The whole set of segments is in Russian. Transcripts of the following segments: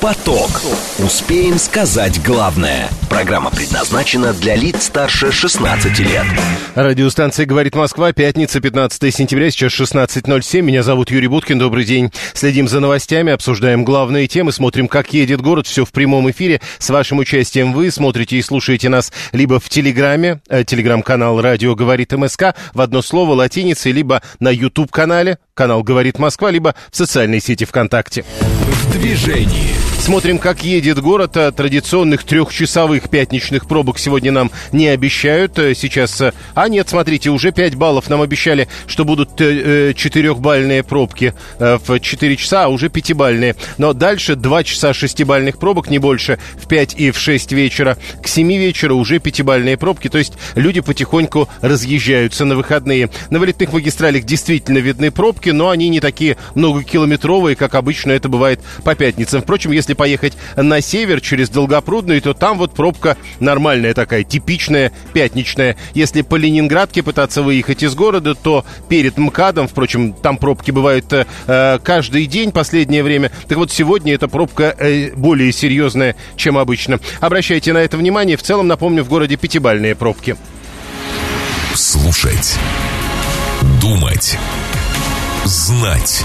«Поток». Успеем сказать главное. Программа предназначена для лиц старше 16 лет. Радиостанция «Говорит Москва», пятница, 15 сентября, сейчас 16.07. Меня зовут Юрий Буткин, добрый день. Следим за новостями, обсуждаем главные темы, смотрим, как едет город. Все в прямом эфире. С вашим участием вы смотрите и слушаете нас либо в Телеграме, э, телеграм-канал «Радио говорит МСК», в одно слово латиницей, либо на YouTube-канале, канал «Говорит Москва», либо в социальной сети ВКонтакте. В движении. Смотрим, как едет город. А традиционных трехчасовых пятничных пробок сегодня нам не обещают. Э, сейчас... э, А нет, смотрите, уже 5 баллов нам обещали, что будут э, четырехбальные пробки в 4 часа, а уже пятибальные. Но дальше 2 часа шестибальных пробок, не больше, в 5 и в 6 вечера. К 7 вечера уже пятибальные пробки, то есть люди потихоньку разъезжаются на выходные. На вылетных магистралях действительно видны пробки, но они не такие многокилометровые, как обычно это бывает по пятницам. Впрочем, если поехать на север через Долгопрудный, то там вот пробка нормальная такая, типичная, пятничная. Если по Ленинградке пытаться выехать из города, то перед МКАДом, впрочем, там пробки бывают э, каждый день последнее время. Так вот, сегодня эта пробка э, более серьезная, чем обычно. Обращайте на это внимание. В целом, напомню, в городе пятибальные пробки. Слушать. Думать. Знать.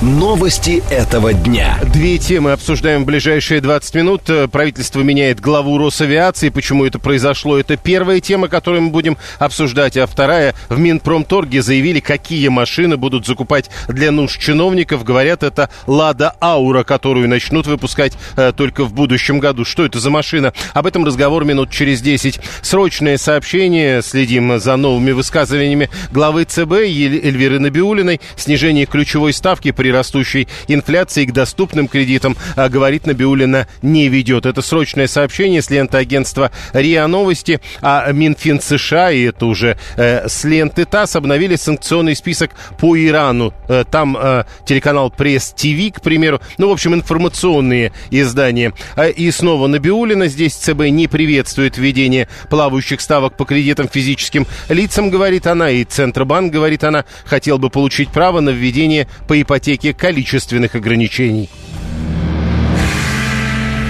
Новости этого дня. Две темы обсуждаем в ближайшие 20 минут. Э, Правительство меняет главу Росавиации. Почему это произошло? Это первая тема, которую мы будем обсуждать. А вторая, в Минпромторге заявили, какие машины будут закупать для нужд чиновников. Говорят, это «Лада Аура», которую начнут выпускать э, только в будущем году. Что это за машина? Об этом разговор минут через 10. Срочное сообщение. Следим за новыми высказываниями главы ЦБ Ель- Эльвиры Набиулиной. Снижение ключевой ставки при растущей инфляции к доступным кредитам, а, говорит Набиулина, не ведет. Это срочное сообщение с ленты агентства РИА Новости, а Минфин США, и это уже э, с ленты ТАСС, обновили санкционный список по Ирану. Э, там э, телеканал Пресс ТВ, к примеру, ну, в общем, информационные издания. А, И снова Набиулина, здесь ЦБ не приветствует введение плавающих ставок по кредитам физическим лицам, говорит она, и Центробанк, говорит она, хотел бы получить право на введение по ипотеке количественных ограничений.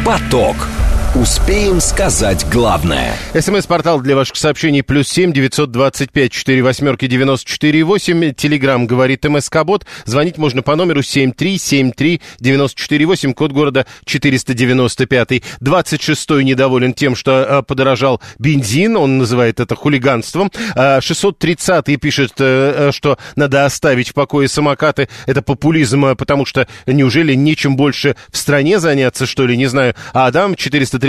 Поток. Успеем сказать главное. СМС-портал для ваших сообщений плюс семь девятьсот двадцать пять четыре восьмерки девяносто четыре восемь. Телеграмм говорит МСК-бот. Звонить можно по номеру семь три семь три девяносто четыре восемь, код города четыреста девяносто пятый. Двадцать шестой недоволен тем, что э, подорожал бензин. Он называет это хулиганством. Шестьсот тридцатый пишет, э, э, что надо оставить в покое самокаты. Это популизм, потому что неужели нечем больше в стране заняться, что ли, не знаю. А Адам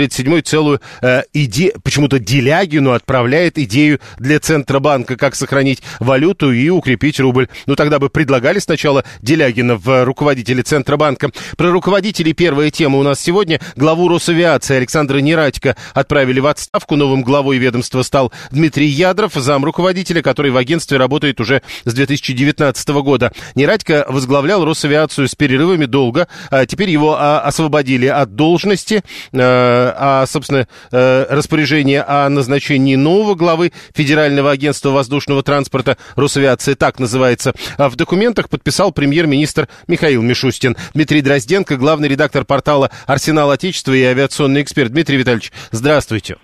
437 целую э, идею, почему-то Делягину отправляет идею для Центробанка, как сохранить валюту и укрепить рубль. Ну, тогда бы предлагали сначала Делягина в руководители Центробанка. Про руководителей первая тема у нас сегодня. Главу Росавиации Александра Нерадько отправили в отставку. Новым главой ведомства стал Дмитрий Ядров, зам руководителя, который в агентстве работает уже с 2019 года. Нерадько возглавлял Росавиацию с перерывами долго. А теперь его а, освободили от должности. Э, а, собственно, э, распоряжение о назначении нового главы Федерального агентства воздушного транспорта Росавиации, так называется, а в документах подписал премьер-министр Михаил Мишустин. Дмитрий Дрозденко, главный редактор портала «Арсенал Отечества» и авиационный эксперт. Дмитрий Витальевич, здравствуйте.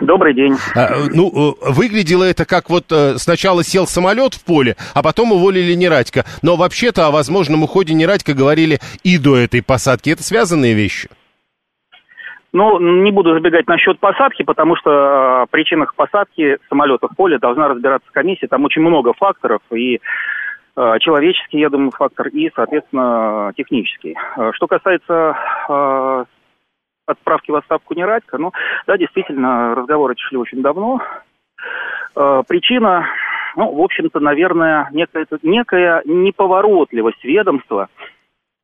Добрый день. А, ну, э, выглядело это как вот э, сначала сел самолет в поле, а потом уволили Нерадько. Но вообще-то о возможном уходе Нерадько говорили и до этой посадки. Это связанные вещи? Ну, не буду забегать насчет посадки, потому что э, в причинах посадки самолета в поле должна разбираться комиссия. Там очень много факторов, и э, человеческий, я думаю, фактор, и, соответственно, технический. Э, Что касается э, отправки в отставку Нерадько, ну, да, действительно, разговоры шли очень давно. Э, Причина, ну, в общем-то, наверное, некая, некая неповоротливость ведомства – а,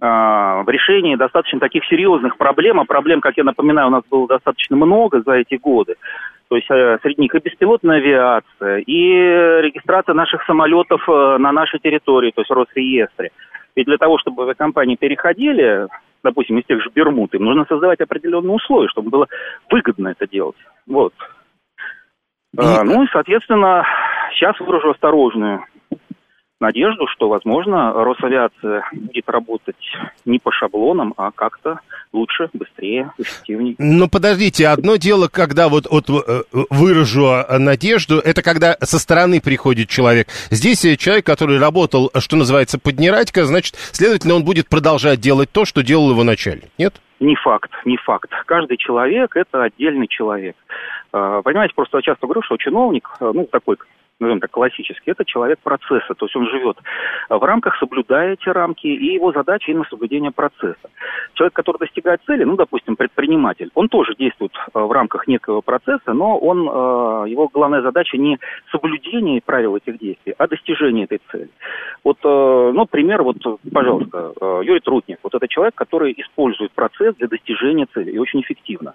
в решении достаточно таких серьезных проблем, а проблем, как я напоминаю, у нас было достаточно много за эти годы. То есть э, среди них и беспилотная авиация, и регистрация наших самолетов э, на нашей территории, то есть Росреестре. Ведь для того, чтобы авиакомпании переходили, допустим, из тех же Бермуд, им нужно создавать определенные условия, чтобы было выгодно это делать. Вот. И... А, ну и, соответственно, сейчас выражу осторожную надежду, что, возможно, Росавиация будет работать не по шаблонам, а как-то лучше, быстрее, эффективнее. Ну, подождите, одно дело, когда вот, вот э, выражу э, надежду, это когда со стороны приходит человек. Здесь человек, который работал, что называется, поднирать-ка, значит, следовательно, он будет продолжать делать то, что делал его начальник, нет? Не факт, не факт. Каждый человек – это отдельный человек. А, понимаете, просто часто говорю, что чиновник, э, ну, такой назовем так, классический, это человек процесса, то есть он живет в рамках, соблюдая эти рамки, и его задача именно соблюдение процесса. Человек, который достигает цели, ну, допустим, предприниматель, он тоже действует э, в рамках некого процесса, но он, э, его главная задача не соблюдение правил этих действий, а достижение этой цели. Вот, э, ну, пример, вот, пожалуйста, Юрий Трутник, вот это человек, который использует процесс для достижения цели, и очень эффективно.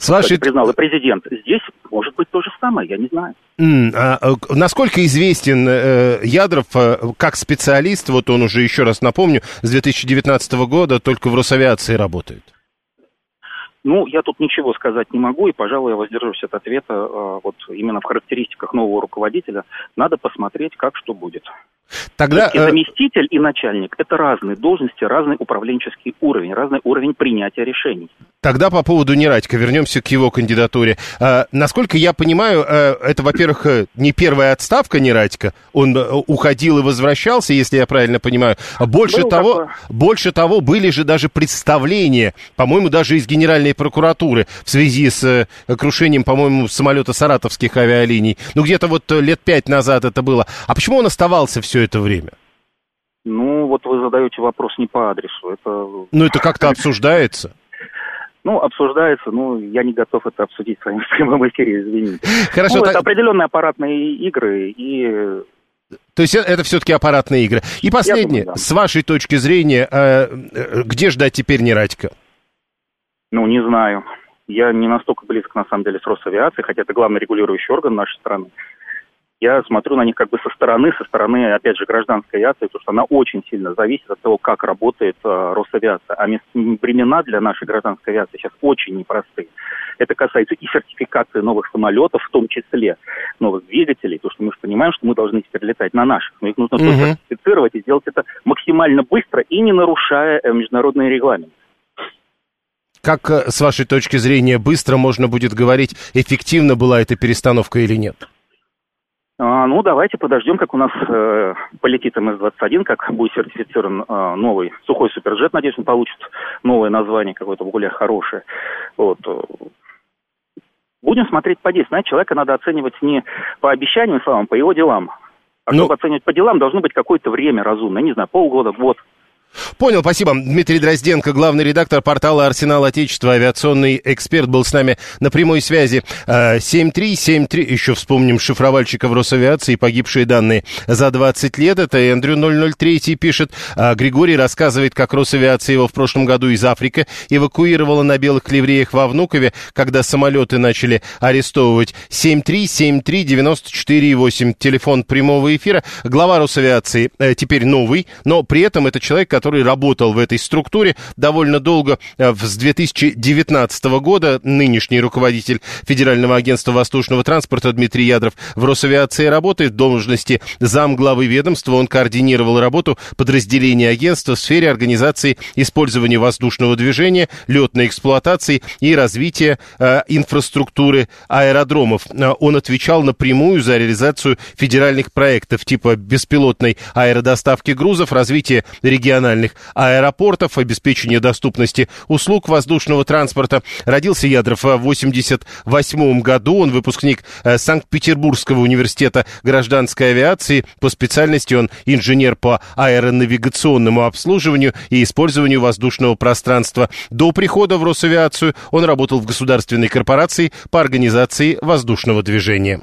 С вашей... признал и президент. Здесь может быть то же самое, я не знаю. Mm, а, насколько известен э, Ядров э, как специалист, вот он уже еще раз напомню, с 2019 года только в Росавиации работает? Ну, я тут ничего сказать не могу, и, пожалуй, я воздержусь от ответа э, вот именно в характеристиках нового руководителя. Надо посмотреть, как что будет. Тогда... И э, заместитель и начальник – это разные должности, разный управленческий уровень, разный уровень принятия решений. Тогда по поводу Нерадька, вернемся к его кандидатуре. А, насколько я понимаю, э, это, во-первых, э, не первая отставка Нерадька, он уходил и возвращался, если я правильно понимаю. Больше того, больше того, были же даже представления, по-моему, даже из Генеральной прокуратуры в связи с крушением, по-моему, самолета саратовских авиалиний. Ну, где-то вот лет пять назад это было. А почему он оставался все это время? Ну, вот вы задаете вопрос не по адресу. Это... Ну, это как-то обсуждается. Ну, обсуждается, ну, я не готов это обсудить с вами в прямом эфире, извините. Хорошо. Ну, так... это определенные аппаратные игры и... То есть это все-таки аппаратные игры. И последнее, думаю, да. с вашей точки зрения, э, э, где ждать теперь Нерадька? Ну, не знаю. Я не настолько близко, на самом деле, с Росавиацией, хотя это главный регулирующий орган нашей страны я смотрю на них как бы со стороны, со стороны, опять же, гражданской авиации, потому что она очень сильно зависит от того, как работает э, Росавиация. А времена для нашей гражданской авиации сейчас очень непростые. Это касается и сертификации новых самолетов, в том числе новых двигателей, потому что мы же понимаем, что мы должны теперь летать на наших, но их нужно угу. сертифицировать и сделать это максимально быстро и не нарушая э, международные регламенты. Как, э, с вашей точки зрения, быстро можно будет говорить, эффективна была эта перестановка или нет? А, ну, давайте подождем, как у нас э, полетит МС-21, как будет сертифицирован э, новый сухой суперджет. Надеюсь, он получит новое название какое-то более хорошее. Вот. Будем смотреть по действию. Знаете, человека надо оценивать не по обещаниям словам, по его делам. А ну... чтобы оценивать по делам, должно быть какое-то время разумное. Не знаю, полгода, год. Понял, спасибо. Дмитрий Дрозденко, главный редактор портала «Арсенал Отечества», авиационный эксперт, был с нами на прямой связи. 7373, э, еще вспомним шифровальщика в Росавиации, погибшие данные за 20 лет. Это Эндрю 003 пишет. А Григорий рассказывает, как Росавиация его в прошлом году из Африки эвакуировала на белых ливреях во Внукове, когда самолеты начали арестовывать. 7373-94-8, телефон прямого эфира. Глава Росавиации э, теперь новый, но при этом это человек, который работал в этой структуре довольно долго. Э, с 2019 года нынешний руководитель Федерального агентства воздушного транспорта Дмитрий Ядров в Росавиации работает в должности замглавы ведомства. Он координировал работу подразделения агентства в сфере организации использования воздушного движения, летной эксплуатации и развития э, инфраструктуры аэродромов. Э, он отвечал напрямую за реализацию федеральных проектов типа беспилотной аэродоставки грузов, развития региональных региональных аэропортов, обеспечение доступности услуг воздушного транспорта. Родился Ядров в 1988 году. Он выпускник э, Санкт-Петербургского университета гражданской авиации. По специальности он инженер по аэронавигационному обслуживанию и использованию воздушного пространства. До прихода в Росавиацию он работал в государственной корпорации по организации воздушного движения.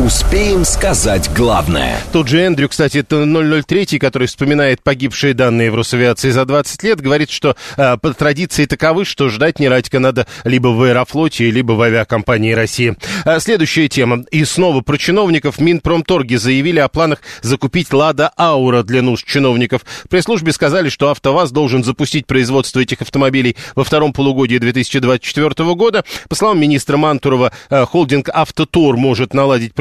Успеем сказать главное. Тут же Эндрю, кстати, это 003, который вспоминает погибшие данные в Росавиации за 20 лет, говорит, что э, по традиции таковы, что ждать Нерадика надо либо в Аэрофлоте, либо в авиакомпании России. А следующая тема. И снова про чиновников. Минпромторги заявили о планах закупить «Лада Аура» для нужд чиновников. В пресс-службе сказали, что АвтоВАЗ должен запустить производство этих автомобилей во втором полугодии 2024 года. По словам министра Мантурова, э, холдинг «Автотор» может наладить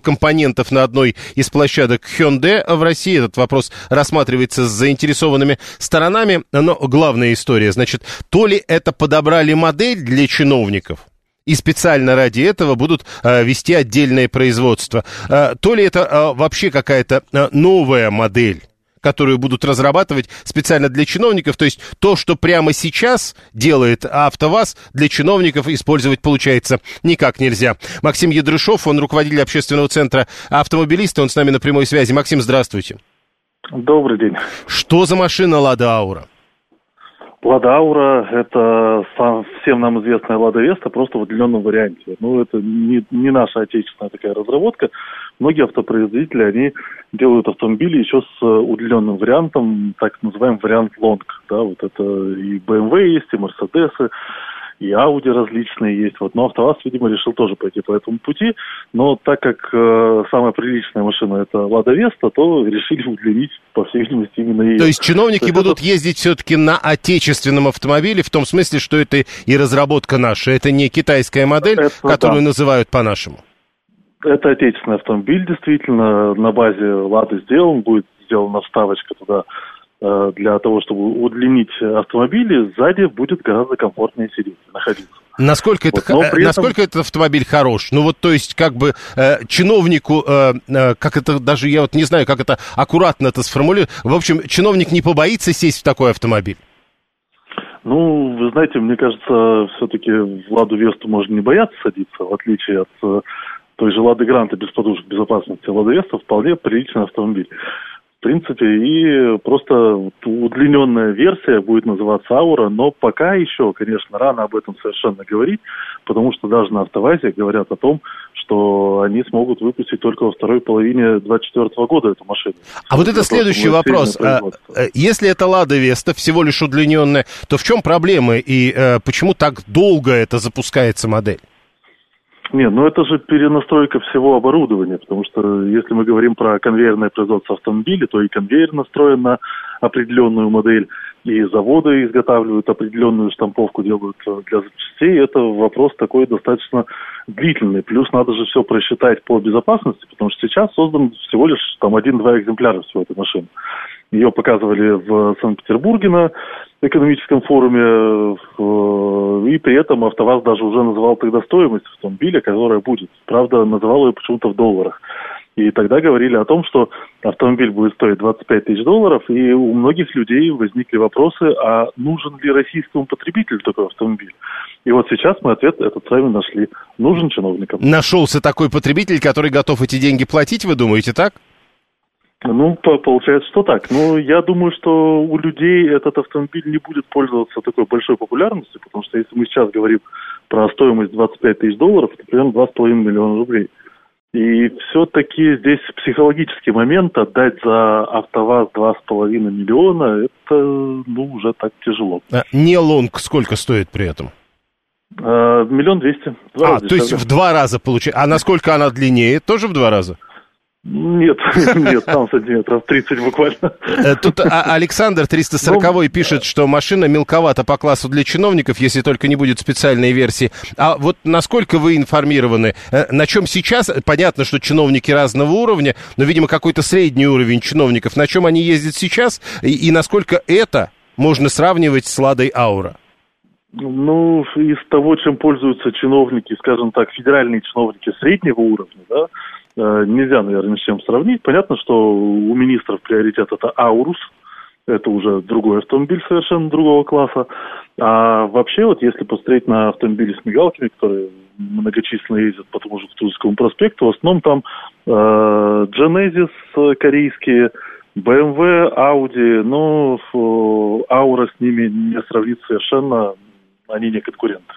компонентов на одной из площадок Hyundai в России. Этот вопрос рассматривается с заинтересованными сторонами. Но главная история, значит, то ли это подобрали модель для чиновников, и специально ради этого будут э, вести отдельное производство. Э, то ли это э, вообще какая-то э, новая модель которую будут разрабатывать специально для чиновников. То есть то, что прямо сейчас делает АвтоВАЗ, для чиновников использовать получается никак нельзя. Максим Ядрышов, он руководитель общественного центра автомобилиста, он с нами на прямой связи. Максим, здравствуйте. Добрый день. Что за машина «Лада Аура»? Лада Аура – это сам, всем нам известная Лада Веста, просто в удлиненном варианте. Ну, это не, не наша отечественная такая разработка. Многие автопроизводители, они делают автомобили еще с удлиненным вариантом, так называемый вариант лонг. Да, вот это и BMW есть, и Mercedes, и Audi различные есть. Вот. Но АвтоВАЗ, видимо, решил тоже пойти по этому пути. Но так как э, самая приличная машина это Лада Веста, то решили удлинить, по всей видимости, именно ее. То есть чиновники То есть будут это... ездить все-таки на отечественном автомобиле, в том смысле, что это и разработка наша, это не китайская модель, это, которую да. называют по-нашему. Это отечественный автомобиль, действительно, на базе Лады сделан, будет сделана вставочка туда Э, для того, чтобы удлинить автомобили, сзади будет гораздо комфортнее сидеть, находиться. Насколько, вот, это, этом... насколько этот автомобиль хорош? Ну вот, то есть, как бы э, чиновнику, э, э, как это даже, я вот не знаю, как это аккуратно это сформулировать. В общем, чиновник не побоится сесть в такой автомобиль? Ну, вы знаете, мне кажется, все-таки в Ладу Весту можно не бояться садиться, в отличие от э, той же Лады Гранта без подушек безопасности. Лада Веста вполне приличный автомобиль принципе, и просто удлиненная версия будет называться Аура, но пока еще, конечно, рано об этом совершенно говорить, потому что даже на автовазе говорят о том, что они смогут выпустить только во второй половине 2024 года эту машину. А вот это следующий вопрос. А, э, если это Лада Веста, всего лишь удлиненная, то в чем проблема и э, почему так долго это запускается модель? Нет, ну это же перенастройка всего оборудования, потому что если мы говорим про конвейерное производство автомобилей, то и конвейер настроен на определенную модель, и заводы изготавливают определенную штамповку, делают для запчастей. Это вопрос такой достаточно длительный. Плюс надо же все просчитать по безопасности, потому что сейчас создан всего лишь там один-два экземпляра всего этой машины. Ее показывали в Санкт-Петербурге на экономическом форуме, э, и при этом АвтоВАЗ даже уже называл тогда стоимость автомобиля, которая будет. Правда, называл ее почему-то в долларах. И тогда говорили о том, что автомобиль будет стоить 25 тысяч долларов, и у многих людей возникли вопросы, а нужен ли российскому потребителю такой автомобиль? И вот сейчас мы ответ этот с вами нашли. Нужен чиновникам. Нашелся такой потребитель, который готов эти деньги платить, вы думаете, так? Ну, получается, что так. Но я думаю, что у людей этот автомобиль не будет пользоваться такой большой популярностью, потому что если мы сейчас говорим про стоимость 25 тысяч долларов, это примерно 2,5 миллиона рублей. И все-таки здесь психологический момент отдать за АвтоВАЗ 2,5 миллиона, это ну, уже так тяжело. А не лонг сколько стоит при этом? А, миллион двести. А, то есть в два раза получается. А насколько она длиннее? Тоже в два раза? Нет, нет, там сантиметров 30 буквально. Э, тут а, Александр 340 ну, пишет, что машина мелковата по классу для чиновников, если только не будет специальной версии. А вот насколько вы информированы, э, на чем сейчас, понятно, что чиновники разного уровня, но, видимо, какой-то средний уровень чиновников, на чем они ездят сейчас, и, и насколько это можно сравнивать с Ладой Аура? Ну, из того, чем пользуются чиновники, скажем так, федеральные чиновники среднего уровня, да, нельзя, наверное, с чем сравнить. Понятно, что у министров приоритет это Аурус, это уже другой автомобиль совершенно другого класса. А вообще, вот если посмотреть на автомобили с мигалками, которые многочисленно ездят по тому же Тульскому проспекту, в основном там э, Genesis корейские, BMW, Audi, но Аура с ними не сравнится совершенно, они не конкуренты.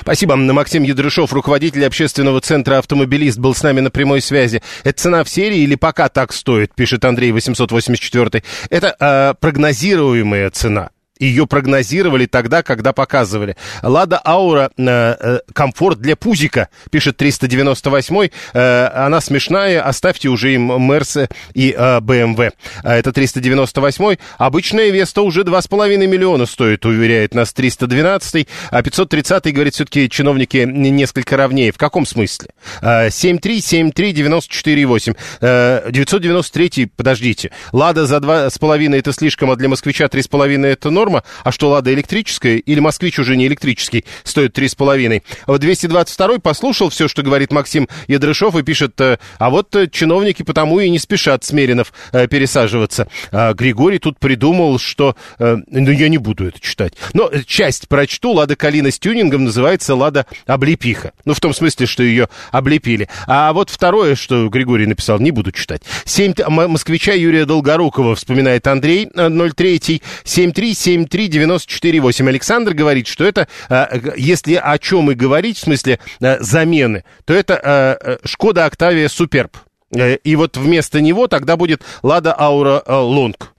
Спасибо. Максим Ядрышов, руководитель общественного центра «Автомобилист», был с нами на прямой связи. Это цена в серии или пока так стоит, пишет Андрей 884. Это э, прогнозируемая цена. Ее прогнозировали тогда, когда показывали. Лада Аура э, э, комфорт для пузика, пишет 398 э, Она смешная, оставьте уже им Мерс и э, BMW. А это 398 Обычная Веста уже 2,5 миллиона стоит, уверяет нас 312 А 530 говорит, все-таки чиновники несколько ровнее. В каком смысле? Э, 73, 73, 94, 8. Э, 993, подождите. Лада за 2,5 это слишком, а для москвича 3,5 это норм норма. А что, Лада электрическая или Москвич уже не электрический, стоит 3,5? Вот 222 послушал все, что говорит Максим Ядрышов и пишет, э, а вот э, чиновники потому и не спешат с Меринов э, пересаживаться. А Григорий тут придумал, что... Ну, я не буду это читать. Но часть прочту. Лада Калина с тюнингом называется Лада Облепиха. Ну, в том смысле, что ее облепили. А вот второе, что Григорий написал, не буду читать. 7... Москвича Юрия Долгорукова вспоминает Андрей 03 73 7373948. Александр говорит, что это, а, если о чем и говорить, в смысле а, замены, то это а, Шкода Октавия Суперб. Э, и вот вместо него тогда будет Лада Аура Лонг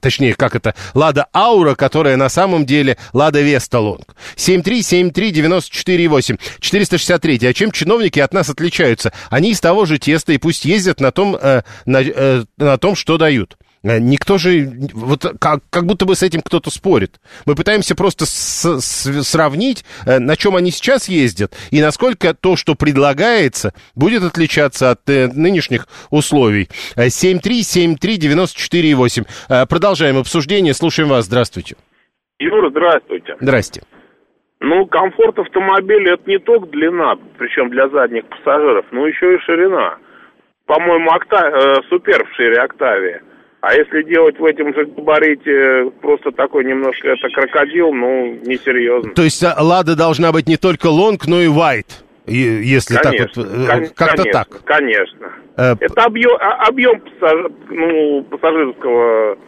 точнее, как это, Лада Аура, которая на самом деле Лада Веста Лонг. 7373948, 463. А чем чиновники от нас отличаются? Они из того же теста и пусть ездят на том, э, на, э, на том что дают. Э, никто же, вот как, как будто бы с этим кто-то спорит. Мы пытаемся просто с, с, сравнить, э, на чем они сейчас ездят, и насколько то, что предлагается, будет отличаться от э, нынешних условий. 7373948. Э, продолжаем обсуждение. Слушаем вас. Здравствуйте. Юра, здравствуйте. Здрасте. Ну, комфорт автомобиля это не только длина, причем для задних пассажиров, но еще и ширина. По-моему, окта... э, супер в шире Октавии. А если делать в этом же габарите просто такой немножко это крокодил, ну, несерьезно. То есть а, Лада должна быть не только лонг, но и вайт? Если конечно, так вот, э, как-то так. Конечно. Э, это объем, а, объем пассаж, ну, пассажирского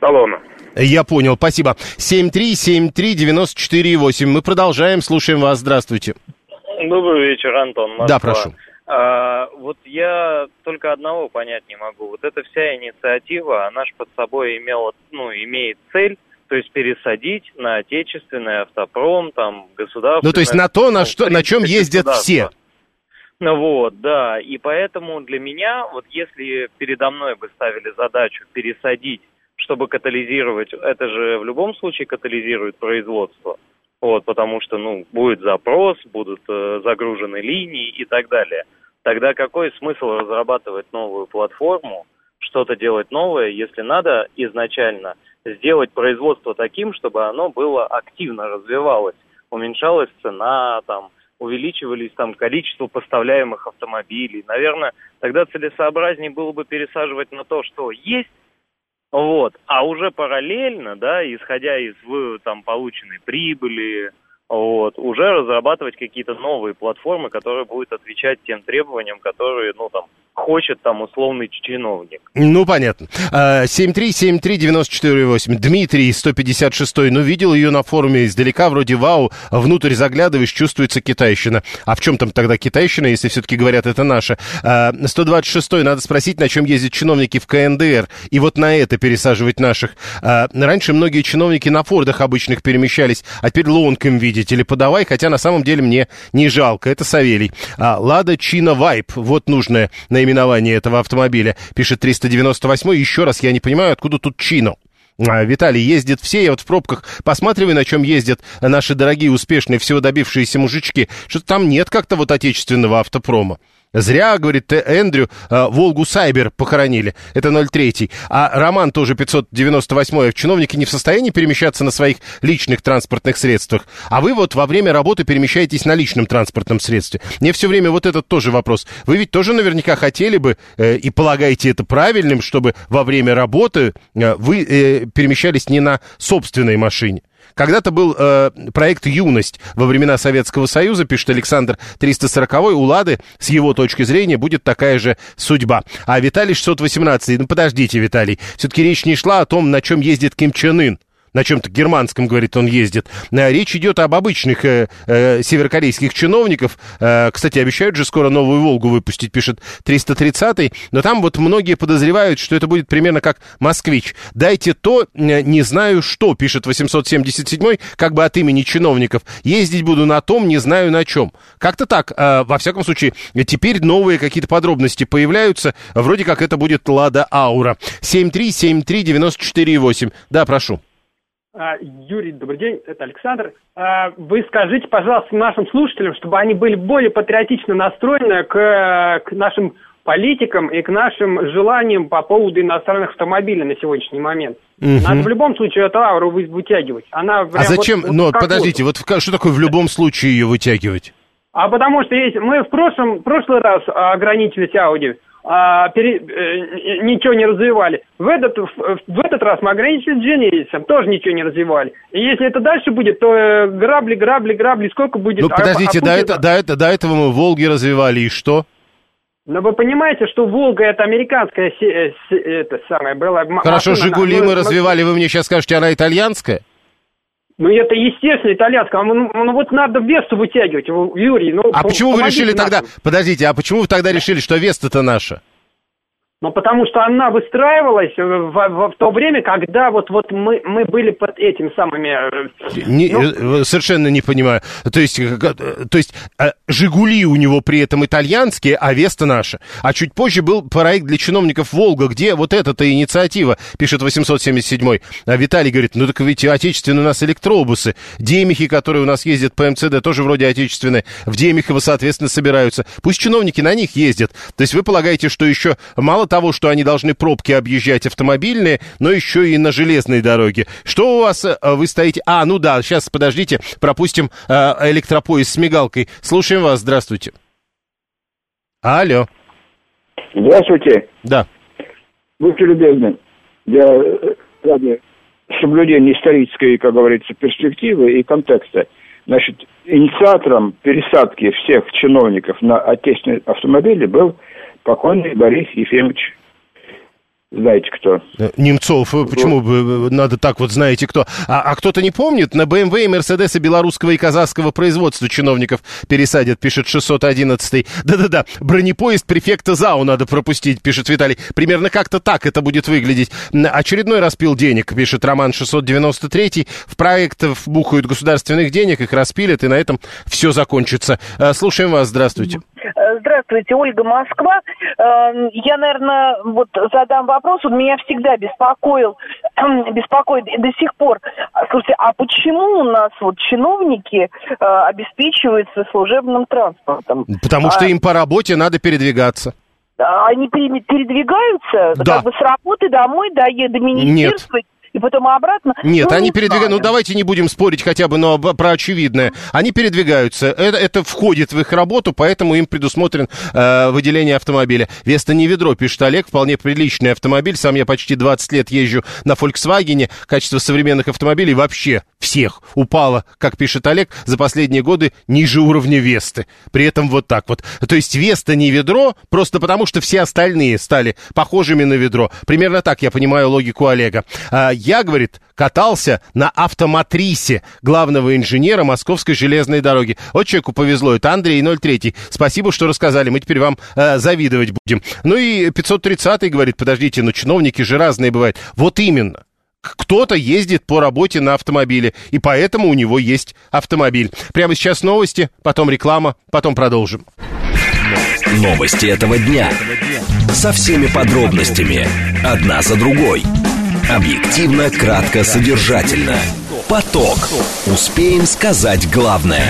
салона. Я понял, спасибо. 7373948. Мы продолжаем, слушаем вас. Здравствуйте. Добрый вечер, Антон. Москва. Да, прошу. А, вот я только одного понять не могу. Вот эта вся инициатива, она же под собой имела, ну, имеет цель, то есть пересадить на отечественный автопром, там, государственный... Ну, то есть на то, на, что, на чем ездят все. Ну вот, да. И поэтому для меня, вот если передо мной бы ставили задачу пересадить, чтобы катализировать, это же в любом случае катализирует производство. Вот, потому что, ну, будет запрос, будут э, загружены линии и так далее. Тогда какой смысл разрабатывать новую платформу, что-то делать новое, если надо изначально сделать производство таким, чтобы оно было активно развивалось, уменьшалась цена, там, увеличивались там количество поставляемых автомобилей. Наверное, тогда целесообразнее было бы пересаживать на то, что есть, вот, а уже параллельно, да, исходя из там полученной прибыли, вот, уже разрабатывать какие-то новые платформы, которые будут отвечать тем требованиям, которые, ну, там, хочет там условный чиновник. Ну, понятно. 7373948. А, Дмитрий, 156 Ну, видел ее на форуме издалека, вроде вау, внутрь заглядываешь, чувствуется китайщина. А в чем там тогда китайщина, если все-таки говорят, это наша? 126 а, Надо спросить, на чем ездят чиновники в КНДР, и вот на это пересаживать наших. А, раньше многие чиновники на фордах обычных перемещались, а теперь лонг им видеть или подавай, хотя на самом деле мне не жалко. Это Савелий. Лада Чина Вайп, вот нужное наименование наименование этого автомобиля, пишет 398 Еще раз, я не понимаю, откуда тут Чино. А, Виталий, ездит все, я вот в пробках посматриваю, на чем ездят наши дорогие, успешные, всего добившиеся мужички, что там нет как-то вот отечественного автопрома. Зря, говорит Эндрю, э, Волгу Сайбер похоронили. Это 03. А Роман тоже 598. Чиновники не в состоянии перемещаться на своих личных транспортных средствах. А вы вот во время работы перемещаетесь на личном транспортном средстве. Мне все время вот этот тоже вопрос. Вы ведь тоже наверняка хотели бы э, и полагаете это правильным, чтобы во время работы э, вы э, перемещались не на собственной машине. Когда-то был э, проект «Юность» во времена Советского Союза, пишет Александр 340-й, у Лады, с его точки зрения, будет такая же судьба. А Виталий 618, ну подождите, Виталий, все-таки речь не шла о том, на чем ездит Ким Чен Ын. На чем-то германском, говорит, он ездит. Э, речь идет об обычных э, э, северокорейских чиновников. Э, кстати, обещают же скоро новую «Волгу» выпустить, пишет 330-й. Но там вот многие подозревают, что это будет примерно как «Москвич». Дайте то, не знаю что, пишет 877-й, как бы от имени чиновников. Ездить буду на том, не знаю на чем. Как-то так. Э, во всяком случае, теперь новые какие-то подробности появляются. Вроде как это будет «Лада Аура». 7373948. Да, прошу. А, Юрий, добрый день, это Александр. А, вы скажите, пожалуйста, нашим слушателям, чтобы они были более патриотично настроены к, к нашим политикам и к нашим желаниям по поводу иностранных автомобилей на сегодняшний момент. Угу. Надо в любом случае эту ауру вытягивать. Она а зачем? Вот, вот, ну, подождите, вот что такое в любом случае ее вытягивать? А потому что есть, мы в прошлом, прошлый раз ограничились Ауди а, пере, э, ничего не развивали. В этот, в, в этот раз мы ограничились Genesis, тоже ничего не развивали. И если это дальше будет, то э, грабли, грабли, грабли, сколько будет... Ну, подождите, а, а до, это, до, это, до этого мы Волги развивали, и что? Но вы понимаете, что Волга это американская э, это самое была. Хорошо, машина, Жигули мы развивали, вы мне сейчас скажете, она итальянская? Ну, это естественно итальянское. Ну, ну, вот надо Весту вытягивать, Юрий. Ну, а почему вы решили нам. тогда... Подождите, а почему вы тогда решили, что Веста-то наша? Ну, потому что она выстраивалась в, в, в то время, когда вот, вот мы, мы были под этим самыми... Э, не, ну... Э, совершенно не понимаю. То есть, э, то есть «Жигули» у него при этом итальянские, а «Веста» наша. А чуть позже был проект для чиновников «Волга», где вот эта-то инициатива, пишет 877-й. А Виталий говорит, ну так ведь отечественные у нас электробусы. Демихи, которые у нас ездят по МЦД, тоже вроде отечественные. В Демихово, соответственно, собираются. Пусть чиновники на них ездят. То есть вы полагаете, что еще мало того, что они должны пробки объезжать автомобильные, но еще и на железной дороге. Что у вас, э, вы стоите... А, ну да, сейчас, подождите, пропустим э, электропоезд с мигалкой. Слушаем вас, здравствуйте. Алло. Здравствуйте. Да. Будьте любезны. Я э, ради соблюдения исторической, как говорится, перспективы и контекста. Значит, инициатором пересадки всех чиновников на отечественные автомобили был покойный Борис Ефимович знаете кто. Э, Немцов, э, почему вот. надо так вот знаете кто? А, а кто-то не помнит? На БМВ и Мерседесы белорусского и казахского производства чиновников пересадят, пишет 611 Да-да-да, бронепоезд префекта ЗАУ надо пропустить, пишет Виталий. Примерно как-то так это будет выглядеть. Очередной распил денег, пишет Роман 693 В проект вбухают государственных денег, их распилят, и на этом все закончится. Э, слушаем вас, здравствуйте. Здравствуйте, Ольга Москва. Эм, я, наверное, вот задам вопрос, он меня всегда беспокоил, беспокоит до сих пор. Слушайте, а почему у нас вот чиновники э, обеспечиваются служебным транспортом? Потому что а... им по работе надо передвигаться. Они передвигаются да. как бы с работы домой, до, до министерства? Нет и потом обратно. Нет, ну, они не передвигаются. Ну, давайте не будем спорить хотя бы но про очевидное. Они передвигаются. Это, это входит в их работу, поэтому им предусмотрен э, выделение автомобиля. Веста не ведро, пишет Олег. Вполне приличный автомобиль. Сам я почти 20 лет езжу на Volkswagen. Качество современных автомобилей вообще всех упало, как пишет Олег, за последние годы ниже уровня Весты. При этом вот так вот. То есть Веста не ведро, просто потому что все остальные стали похожими на ведро. Примерно так я понимаю логику Олега. Я, говорит, катался на автоматрисе главного инженера Московской железной дороги. Вот человеку повезло. Это Андрей 03. Спасибо, что рассказали. Мы теперь вам э, завидовать будем. Ну и 530 говорит, подождите, но чиновники же разные бывают. Вот именно. Кто-то ездит по работе на автомобиле, и поэтому у него есть автомобиль. Прямо сейчас новости, потом реклама, потом продолжим. Новости этого дня. Со всеми подробностями. Одна за другой. Объективно, кратко, содержательно. Поток. Успеем сказать главное.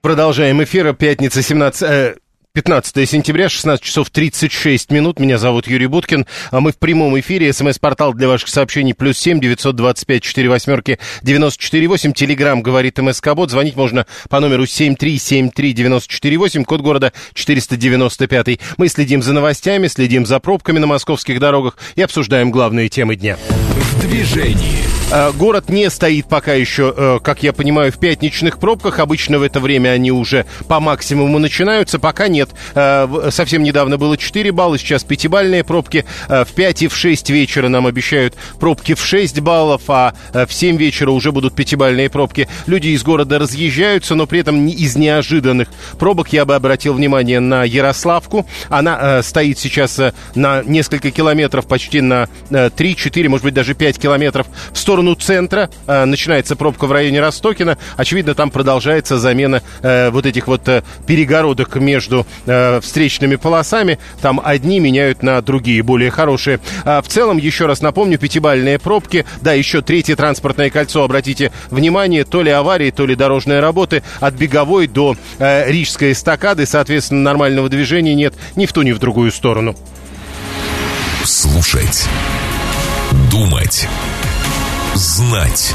Продолжаем эфир. Пятница 17... Э, 15 сентября, 16 часов 36 минут. Меня зовут Юрий Буткин. А мы в прямом эфире. СМС-портал для ваших сообщений плюс семь девятьсот двадцать пять четыре восьмерки девяносто четыре восемь. Телеграмм говорит МСК Бот. Звонить можно по номеру семь три семь три девяносто четыре восемь. Код города четыреста девяносто пятый. Мы следим за новостями, следим за пробками на московских дорогах и обсуждаем главные темы дня. В движении. Э, город не стоит пока еще, э, как я понимаю, в пятничных пробках. Обычно в это время они уже по максимуму начинаются. Пока не нет. Э, совсем недавно было 4 балла, сейчас пятибальные пробки. Э, в 5 и в 6 вечера нам обещают пробки в 6 баллов, а э, в 7 вечера уже будут пятибальные пробки. Люди из города разъезжаются, но при этом из неожиданных пробок я бы обратил внимание на Ярославку. Она стоит сейчас на несколько километров, почти на 3-4, может быть, даже 5 километров в сторону центра. Начинается пробка в районе Ростокина. Очевидно, там продолжается замена вот этих вот перегородок между встречными полосами. Там одни меняют на другие, более хорошие. А в целом, еще раз напомню, пятибальные пробки. Да, еще третье транспортное кольцо, обратите внимание, то ли аварии, то ли дорожные работы. От Беговой до э, Рижской эстакады, соответственно, нормального движения нет ни в ту, ни в другую сторону. Слушать. Думать. Знать.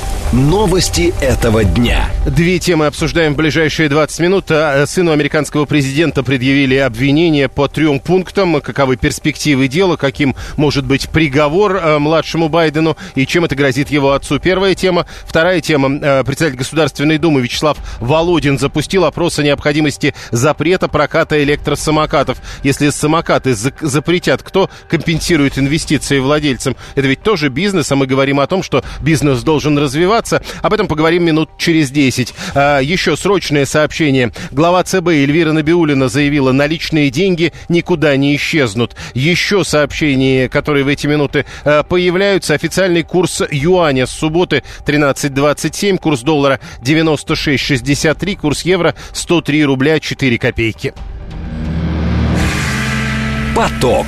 Новости этого дня. Две темы обсуждаем в ближайшие 20 минут. А, сыну американского президента предъявили обвинения по трем пунктам. Каковы перспективы дела, каким может быть приговор а, младшему Байдену и чем это грозит его отцу. Первая тема. Вторая тема. А, председатель Государственной Думы Вячеслав Володин запустил опрос о необходимости запрета проката электросамокатов. Если самокаты запретят, кто компенсирует инвестиции владельцам? Это ведь тоже бизнес, а мы говорим о том, что бизнес должен развиваться развиваться. Об этом поговорим минут через 10. А, еще срочное сообщение. Глава ЦБ Эльвира Набиулина заявила, наличные деньги никуда не исчезнут. Еще сообщение, которые в эти минуты а, появляются. Официальный курс юаня с субботы 13.27, курс доллара 96.63, курс евро 103 рубля 4 копейки. Поток.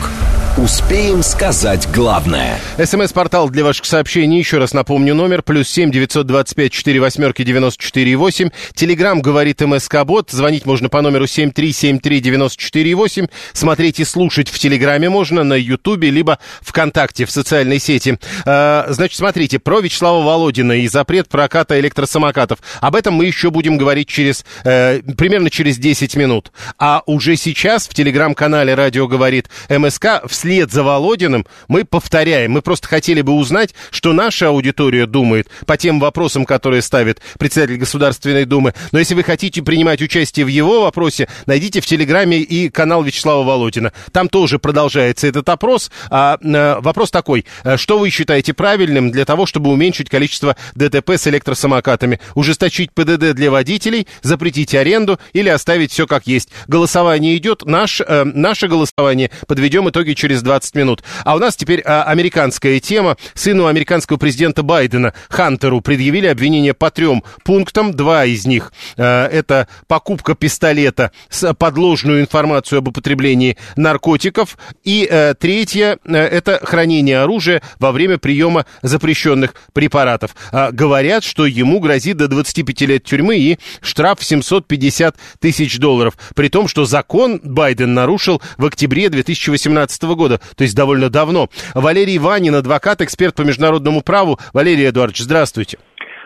Успеем сказать главное. СМС-портал для ваших сообщений. Еще раз напомню номер. Плюс семь девятьсот двадцать пять четыре восьмерки девяносто четыре восемь. Телеграмм говорит МСК Бот. Звонить можно по номеру семь три семь три девяносто четыре восемь. Смотреть и слушать в Телеграме можно на Ютубе, либо ВКонтакте в социальной сети. А, значит, смотрите, про Вячеслава Володина и запрет проката электросамокатов. Об этом мы еще будем говорить через, э, примерно через 10 минут. А уже сейчас в Телеграм-канале «Радио говорит МСК» в вслед за Володиным мы повторяем. Мы просто хотели бы узнать, что наша аудитория думает по тем вопросам, которые ставит председатель Государственной Думы. Но если вы хотите принимать участие в его вопросе, найдите в Телеграме и канал Вячеслава Володина. Там тоже продолжается этот опрос. А, а, вопрос такой. Э, что вы считаете правильным для того, чтобы уменьшить количество ДТП с электросамокатами? Ужесточить ПДД для водителей, запретить аренду или оставить все как есть? Голосование идет. Наш, э, наше голосование подведем итоги через через 20 минут. А у нас теперь а, американская тема. Сыну американского президента Байдена, Хантеру, предъявили обвинения по трем пунктам. Два из них а, это покупка пистолета с подложную информацию об употреблении наркотиков. И а, третье а, это хранение оружия во время приема запрещенных препаратов. А, говорят, что ему грозит до 25 лет тюрьмы и штраф в 750 тысяч долларов. При том, что закон Байден нарушил в октябре 2018 года года, то есть довольно давно. Валерий Ванин, адвокат, эксперт по международному праву. Валерий Эдуардович, здравствуйте.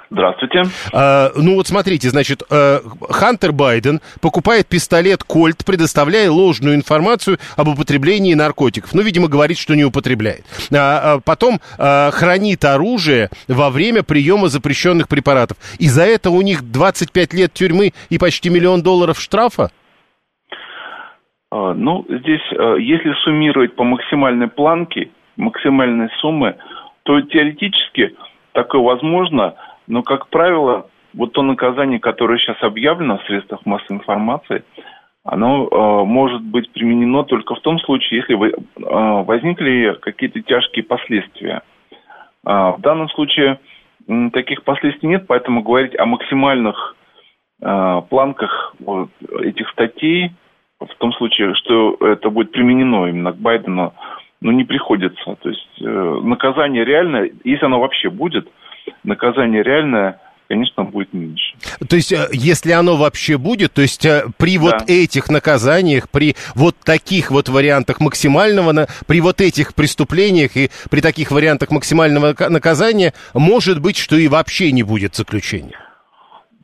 Здравствуйте. А, ну вот смотрите, значит, э, Хантер Байден покупает пистолет Кольт, предоставляя ложную информацию об употреблении наркотиков. Ну, видимо, говорит, что не употребляет. А, а потом а, хранит оружие во время приема запрещенных препаратов. И за это у них 25 лет тюрьмы и почти миллион долларов штрафа? А, ну, здесь, а, если суммировать по максимальной планке, максимальной суммы, то теоретически такое возможно, но, как правило, вот то наказание, которое сейчас объявлено в средствах массовой информации, оно э, может быть применено только в том случае, если э, возникли какие-то тяжкие последствия. Э, в данном случае э, таких последствий нет, поэтому говорить о максимальных э, планках этих статей – в том случае, что это будет применено именно к Байдену, ну, не приходится. То есть э, наказание реальное, если оно вообще будет, наказание реальное, конечно, будет меньше. То есть, э, если оно вообще будет, то есть э, при да. вот этих наказаниях, при вот таких вот вариантах максимального, при вот этих преступлениях и при таких вариантах максимального наказания, может быть, что и вообще не будет заключения?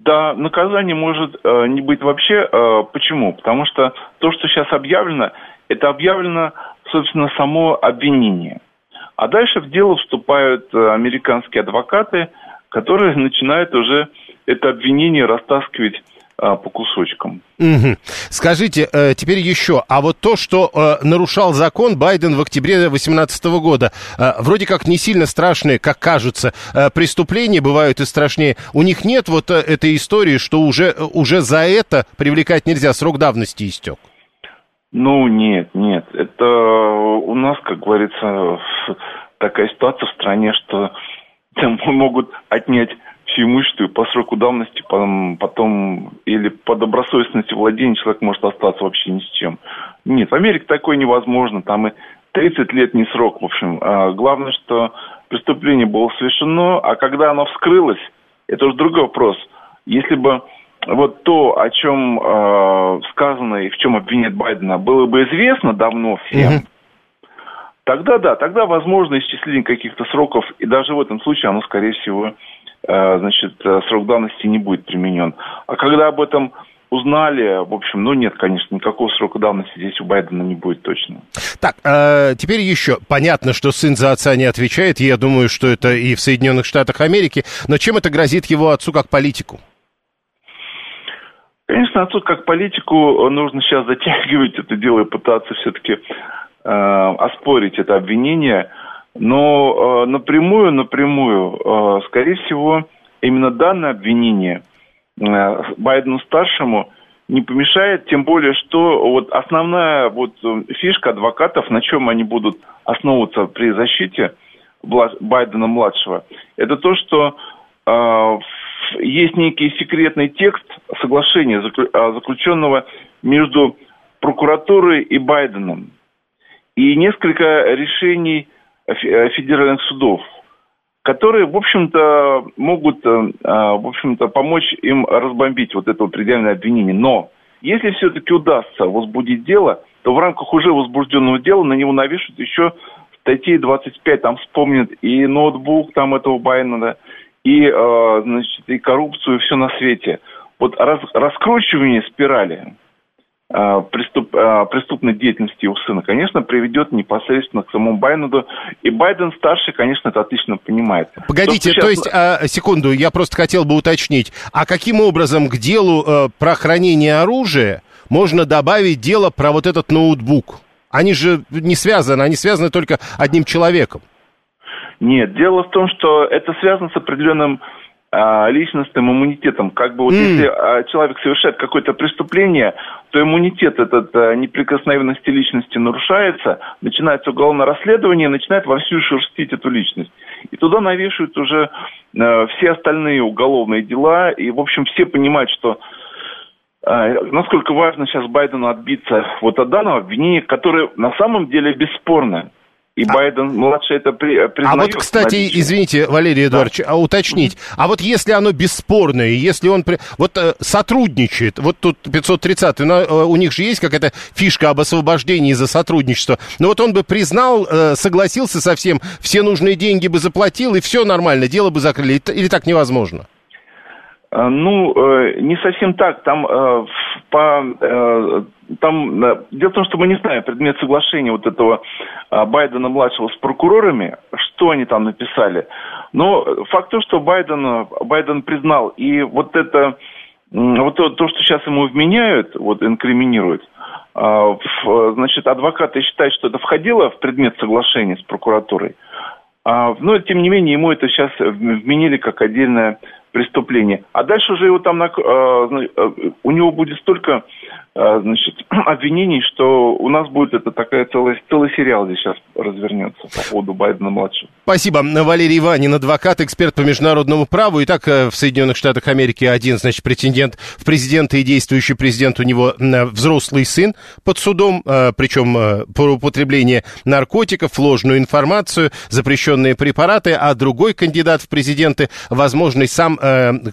Да, наказание может э, не быть вообще. Э, почему? Потому что то, что сейчас объявлено, это объявлено, собственно, само обвинение. А дальше в дело вступают э, американские адвокаты, которые начинают уже это обвинение растаскивать по кусочкам. Угу. Скажите, э, теперь еще, а вот то, что э, нарушал закон Байден в октябре 2018 года, э, вроде как не сильно страшные, как кажется, преступления бывают и страшнее. У них нет вот этой истории, что уже, уже за это привлекать нельзя, срок давности истек. Ну, нет, нет. Это у нас, как говорится, такая ситуация в стране, что могут отнять все имущество по сроку давности, потом, потом или по добросовестности владения человек может остаться вообще ни с чем. Нет, в Америке такое невозможно, там и 30 лет не срок, в общем. А главное, что преступление было совершено, а когда оно вскрылось, это уже другой вопрос. Если бы вот то, о чем э, сказано и в чем обвиняет Байдена, было бы известно давно всем, угу. тогда да, тогда возможно исчисление каких-то сроков, и даже в этом случае оно, скорее всего, значит, э, срок давности не будет применен. А когда об этом узнали, в общем, ну нет, конечно, никакого срока давности здесь у Байдена не будет точно. Так, э, теперь еще. Понятно, что сын за отца не отвечает. Я думаю, что это и в Соединенных Штатах Америки. Но чем это грозит его отцу как политику? Конечно, отцу как политику нужно сейчас затягивать это дело и пытаться все-таки э, оспорить это обвинение – но э, напрямую, напрямую, э, скорее всего, именно данное обвинение э, Байдену-старшему не помешает, тем более, что вот основная вот э, фишка адвокатов, на чем они будут основываться при защите Байдена-младшего, это то, что э, есть некий секретный текст соглашения, э, заключенного между прокуратурой и Байденом. И несколько решений федеральных судов, которые, в общем-то, могут, э, а, в общем-то, помочь им разбомбить вот это вот предъявленное обвинение. Но если все-таки удастся возбудить дело, то в рамках уже возбужденного дела на него навешивают еще статьи 25, там вспомнят и ноутбук там этого Байнера, и, э, значит, и коррупцию, и все на свете. Вот раскручивание спирали, Э, преступ, э, преступной деятельности его сына, конечно, приведет непосредственно к самому Байдену. И Байден старший, конечно, это отлично понимает. Погодите, то, сейчас... то есть, а, секунду, я просто хотел бы уточнить, а каким образом к делу э, про хранение оружия можно добавить дело про вот этот ноутбук? Они же не связаны, они связаны только одним человеком. Нет, дело в том, что это связано с определенным личностным иммунитетом. Как бы вот mm. если а, человек совершает какое-то преступление, то иммунитет этот а, неприкосновенности личности нарушается, начинается уголовное расследование, начинает вовсю шерстить эту личность. И туда навешивают уже все остальные уголовные дела, и, в общем, все понимают, что насколько важно сейчас Байдену отбиться вот от данного обвинения, которое на самом деле бесспорно. И а... Байден младший это при, признает. А вот, кстати, наличие. извините, Валерий Эдуардович, да. а уточнить, mm-hmm. а вот если оно бесспорное, если он при... вот э, сотрудничает, вот тут 530, но, э, у них же есть какая-то фишка об освобождении за сотрудничество, но вот он бы признал, э, согласился со всем, все нужные деньги бы заплатил, и все нормально, дело бы закрыли, или так невозможно? Э, ну, э, не совсем так. Там э, по там дело в том, что мы не знаем предмет соглашения вот этого Байдена младшего с прокурорами, что они там написали. Но факт то, что Байден Байден признал и вот это вот то, то, что сейчас ему вменяют, вот инкриминируют, значит, адвокаты считают, что это входило в предмет соглашения с прокуратурой. А, но, тем не менее, ему это сейчас вменили как отдельное преступление. А дальше уже его там, а, э, у него будет столько а, значит, обвинений, что у нас будет это такая целая, целый сериал здесь сейчас развернется по поводу Байдена-младшего. Спасибо. Валерий Иванин, адвокат, эксперт по международному праву. Итак, э, в Соединенных Штатах Америки один, значит, претендент в президенты и действующий президент, у него взрослый сын под судом, э, причем э, по употреблению наркотиков, ложную информацию, запрещенные препараты, а другой кандидат в президенты, возможный сам,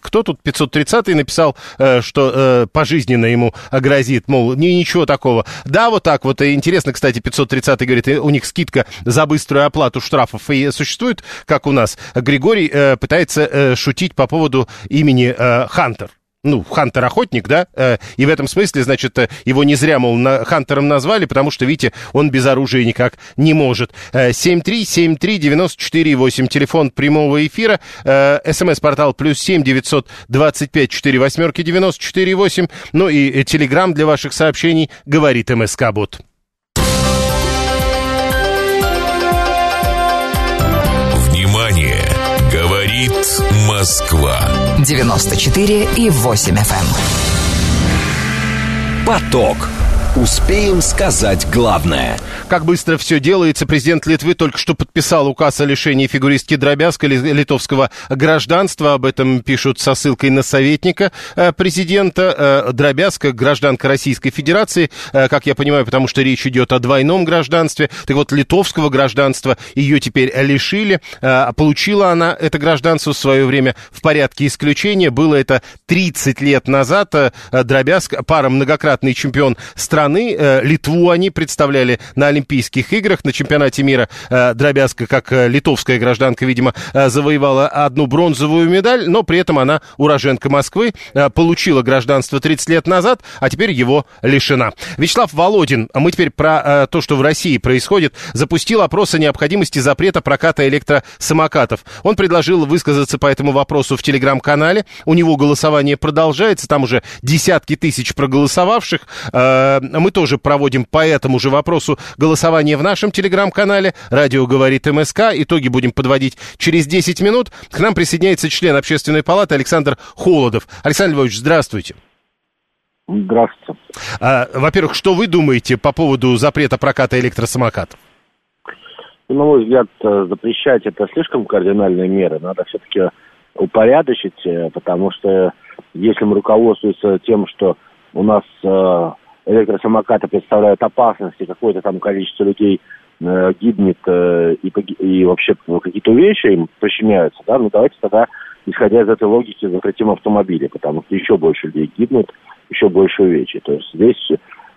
кто тут 530-й написал, что пожизненно ему грозит мол, не, ничего такого. Да, вот так вот. И интересно, кстати, 530 говорит, у них скидка за быструю оплату штрафов и существует, как у нас. Григорий э, пытается э, шутить по поводу имени э, Хантер. Ну, Хантер-охотник, да, э, и в этом смысле, значит, э, его не зря, мол, на, Хантером назвали, потому что, видите, он без оружия никак не может. Э, 7373948, телефон прямого эфира, э, смс-портал плюс семь девятьсот двадцать пять четыре восьмерки девяносто четыре восемь, ну и э, телеграмм для ваших сообщений говорит МСК-бот. Внимание! Говорит Москва. 94 и 8 FM. Поток. Успеем сказать главное. Как быстро все делается. Президент Литвы только что подписал указ о лишении фигуристки Дробязка литовского гражданства. Об этом пишут со ссылкой на советника э, президента. Э, Дробязка, гражданка Российской Федерации, э, как я понимаю, потому что речь идет о двойном гражданстве. Так вот, литовского гражданства ее теперь лишили. Получила она это гражданство в свое время в порядке исключения. Было это 30 лет назад. Дробязка, пара многократный чемпион страны страны. Э, Литву они представляли на Олимпийских играх, на чемпионате мира. Э, Дробязка, как э, литовская гражданка, видимо, завоевала одну бронзовую медаль, но при этом она уроженка Москвы, получила гражданство 30 лет назад, а теперь его лишена. Вячеслав Володин, а мы теперь про то, что в России происходит, запустил опрос о необходимости запрета проката электросамокатов. Он предложил высказаться по этому вопросу в телеграм-канале. У него голосование продолжается, там уже десятки тысяч проголосовавших. А мы тоже проводим по этому же вопросу голосование в нашем телеграм-канале. Радио говорит МСК. Итоги будем подводить через 10 минут. К нам присоединяется член общественной палаты Александр Холодов. Александр Львович, здравствуйте. Здравствуйте. А, во-первых, что вы думаете по поводу запрета проката электросамокатов? На мой взгляд, э, запрещать это слишком кардинальные меры. Надо все-таки упорядочить, э, потому что если мы руководствуемся тем, что у нас э, электросамокаты представляют опасность, и какое-то там количество людей э, гибнет э, и, и вообще какие-то вещи им причиняются, да, ну давайте тогда, исходя из этой логики, запретим автомобили, потому что еще больше людей гибнут, еще больше увечий. То есть здесь,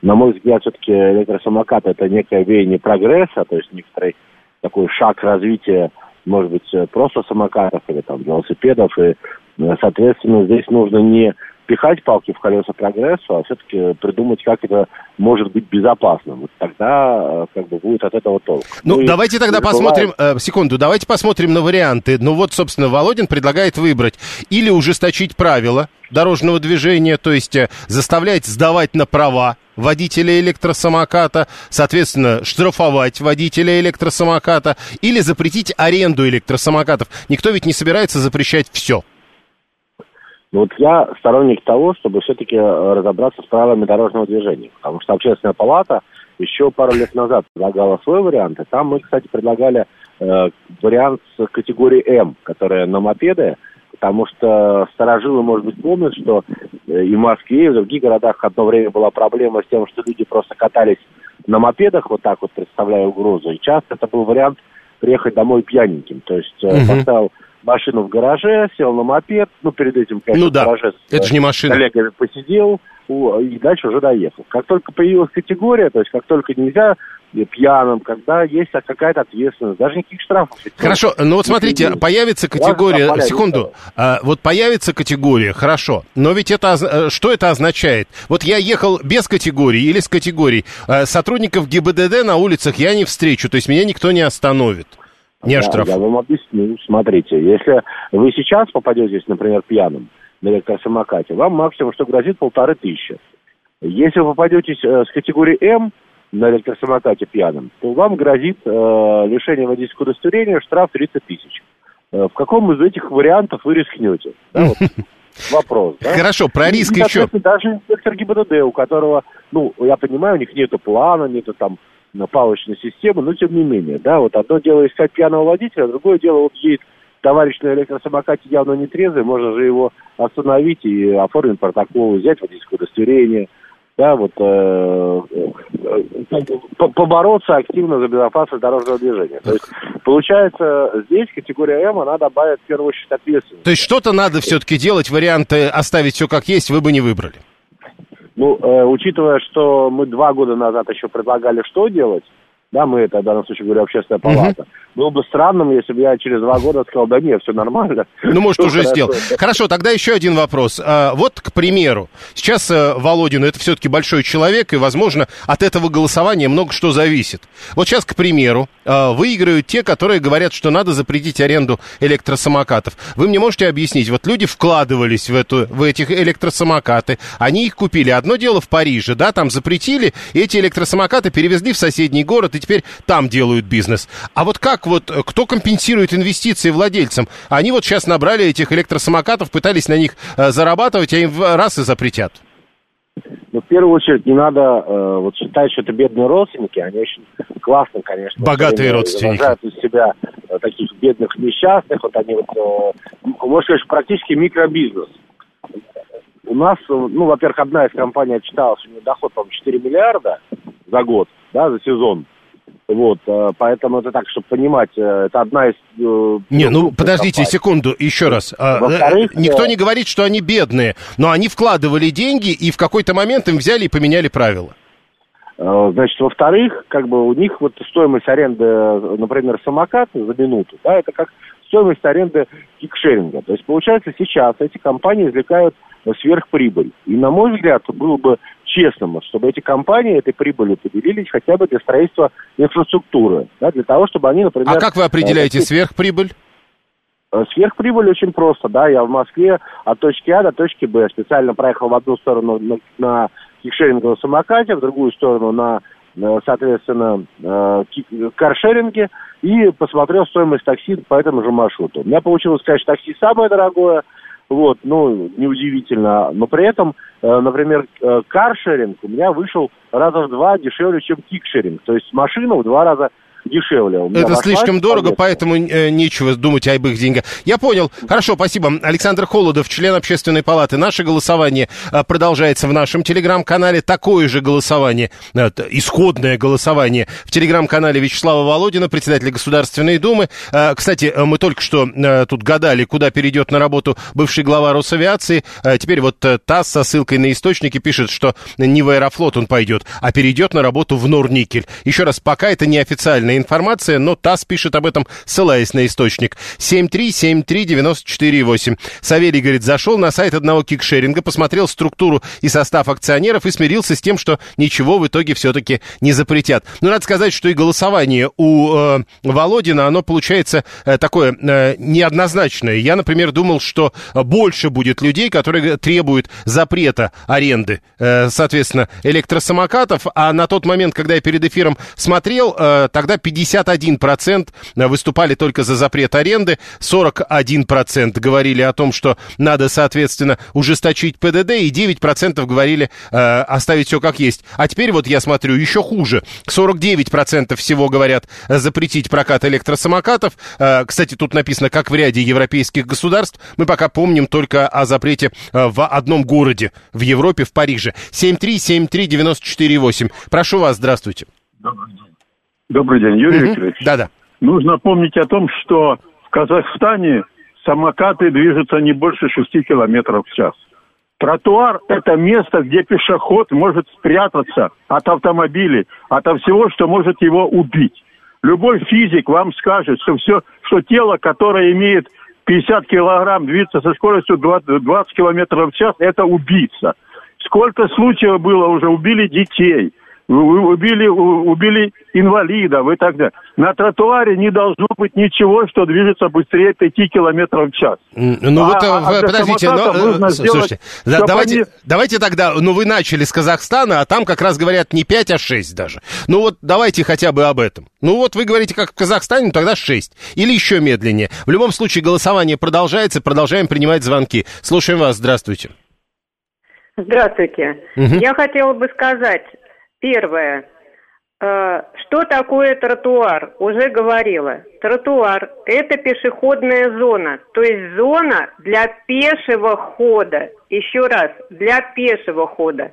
на мой взгляд, все-таки электросамокат это некое веяние прогресса, то есть некоторый такой шаг развития, может быть, просто самокатов или там велосипедов, и, э, соответственно, здесь нужно не пихать палки в колеса прогрессу, а все-таки придумать, как это может быть безопасным. Вот тогда э, как бы будет от этого толк. Ну, ну давайте тогда посмотрим, э, секунду, давайте посмотрим на варианты. Ну вот, собственно, Володин предлагает выбрать или ужесточить правила дорожного движения, то есть э, заставлять сдавать на права водителя электросамоката, соответственно, штрафовать водителя электросамоката или запретить аренду электросамокатов. Никто ведь не собирается запрещать все. Но вот я сторонник того, чтобы все-таки э, разобраться с правилами дорожного движения. Потому что общественная палата еще пару лет назад предлагала свой вариант. И там мы, кстати, предлагали э, вариант с категории М, которая на мопеды, потому что старожилы, может быть, помнят, что э, и в Москве, и в других городах одно время была проблема с тем, что люди просто катались на мопедах, вот так вот представляя угрозу. И часто это был вариант приехать домой пьяненьким. То есть угу. поставил машину в гараже, сел на мопед, ну, перед этим, конечно, ну, да. в гараже это же не машина. коллегами посидел, и дальше уже доехал. Как только появилась категория, то есть как только нельзя пьяным, когда есть какая-то ответственность, даже никаких штрафов. Хорошо, ну вот смотрите, появится категория, секунду, а, вот появится категория, хорошо, но ведь это, э, что это означает? Вот я ехал без категории или с категорией, а, сотрудников ГИБДД на улицах я не встречу, то есть меня никто не остановит. Не оштраф. Я, я вам объясню. Смотрите, если вы сейчас попадетесь, например, пьяным на электросамокате, вам максимум, что грозит, полторы тысячи. Если вы попадетесь э, с категории М на электросамокате пьяным, то вам грозит э, лишение водительского удостоверения, штраф 30 тысяч. Э, в каком из этих вариантов вы рискнете? Да, вот вопрос. Да? Хорошо, про риск и, еще. Даже инспектор ГИБДД, у которого, ну, я понимаю, у них нету плана, нету там палочной системы, но тем не менее, да, вот одно дело искать пьяного водителя, другое дело вот едет товарищ на электросамокате явно не трезвый, можно же его остановить и оформить протокол, взять водительское удостоверение, да, вот э, э, побороться активно за безопасность дорожного движения. То есть, получается, здесь категория М, она добавит в первую очередь ответственность. То есть что-то надо все-таки делать, варианты оставить все как есть, вы бы не выбрали? Ну, э, учитывая, что мы два года назад еще предлагали что делать, да, мы это в данном случае говорю общественная палата, было бы странным, если бы я через два года сказал, да нет, все нормально. Ну, может, уже хорошо. сделал. Хорошо, тогда еще один вопрос. А, Вот, к примеру, сейчас э, Володин, это все-таки большой человек, и, возможно, от этого голосования много что зависит. Вот сейчас, к примеру, э, выиграют те, которые говорят, что надо запретить аренду электросамокатов. Вы мне можете объяснить, вот люди вкладывались в, эту, в этих электросамокаты, они их купили. Одно дело в Париже, да, там запретили, эти электросамокаты перевезли в соседний город, и теперь там делают бизнес. А вот как вот, э, кто компенсирует инвестиции владельцам? Они вот сейчас набрали этих электросамокатов, пытались на них э, зарабатывать, а им раз и запретят. Ну, в первую очередь, не надо э, вот считать, что это бедные родственники, они очень классно, конечно. Богатые время родственники. изображают из себя э, таких бедных несчастных, вот они вот, э, можно сказать, практически микробизнес. У нас, э, ну, во-первых, одна из компаний отчиталась, у нее доход, по-моему, 4 миллиарда за год, да, за сезон. Вот, э, поэтому это так, чтобы понимать, э, это одна из... э, Не, ну подождите компаний. секунду, еще раз. А, Во-вторых, Никто не говорит, что они бедные, но они вкладывали деньги и в какой-то момент им взяли и поменяли правила. Значит, во-вторых, как бы у них вот стоимость аренды, например, самоката за минуту, да, это как стоимость аренды кикшеринга. То есть, получается, сейчас эти компании извлекают сверхприбыль. И, на мой взгляд, было бы честным, чтобы эти компании этой прибылью поделились хотя бы для строительства инфраструктуры, да, для того, чтобы они, например... А как вы э, определяете такие- сверхприбыль? Э, Сверхприбыль очень просто, да, я в Москве от точки А до точки Б специально проехал в одну сторону на, на кикшеринговом самокате, в другую сторону на, соответственно, э, каршеринге и посмотрел стоимость такси по этому же маршруту. У меня получилось, конечно, такси самое дорогое, вот, ну, неудивительно, но при этом, э, например, э, каршеринг у меня вышел раза в два дешевле, чем кикшеринг, то есть машина в два раза дешевле. У меня Это слишком дорого, поездка. поэтому э, нечего думать об их деньгах. Я понял. Хорошо, спасибо. Александр Холодов, член общественной палаты. Наше голосование э, продолжается в нашем телеграм-канале. Такое же голосование, э, исходное голосование в телеграм-канале Вячеслава Володина, председателя Государственной Думы. Кстати, мы только что тут гадали, куда перейдет на работу бывший глава Росавиации. Теперь вот ТАСС со ссылкой на источники пишет, что не в Аэрофлот он пойдет, а перейдет на работу в Норникель. Еще раз, пока это неофициальная информация, но ТАСС пишет об этом, ссылаясь на источник. 7373948. Савелий, говорит, зашел на сайт одного кикшеринга, посмотрел структуру и состав акционеров и смирился с тем, что ничего в итоге все-таки не запретят. Но надо сказать, что и голосование у э, Володина, оно получается э, такое э, неоднозначное. Я, например, думал, что больше будет людей, которые требуют запрета аренды, э, соответственно, электросамокатов, а на тот момент, когда я перед эфиром смотрел, э, тогда 51% выступали только за запрет аренды, 41% говорили о том, что надо, соответственно, ужесточить ПДД, и 9% говорили э, оставить все как есть. А теперь вот я смотрю, еще хуже. 49% всего говорят э, запретить прокат электросамокатов. Э, кстати, тут написано, как в ряде европейских государств. Мы пока помним только о запрете э, в одном городе в Европе, в Париже. 7373948. Прошу вас, здравствуйте. Добрый день, Юрий Мгм. Викторович. Да-да. Нужно помнить о том, что в Казахстане самокаты движутся не больше 6 километров в час. Тротуар – это место, где пешеход может спрятаться от автомобилей, ото всего, что может его убить. Любой физик вам скажет, что все, что тело, которое имеет 50 килограмм, движется со скоростью 20, 20 километров в час, это убийца. Сколько случаев было уже, убили детей, убили, убили инвалидов и так далее. На тротуаре не должно быть ничего, что движется быстрее 5 километров в час. Ну А- вот, э, а вы- для подождите, но, э, нужно сделать, слушайте, чтоб давайте, они- давайте тогда, ну вы начали с Казахстана, а там как раз говорят не 5, а 6 даже. Ну вот давайте хотя бы об этом. Ну вот вы говорите, как в Казахстане, ну тогда 6. Или еще медленнее. В любом случае голосование продолжается, продолжаем принимать звонки. Слушаем вас, здравствуйте. Здравствуйте. Мгм. Я хотела бы сказать, первое, э, что такое тротуар? Уже говорила. Тротуар – это пешеходная зона, то есть зона для пешего хода. Еще раз, для пешего хода.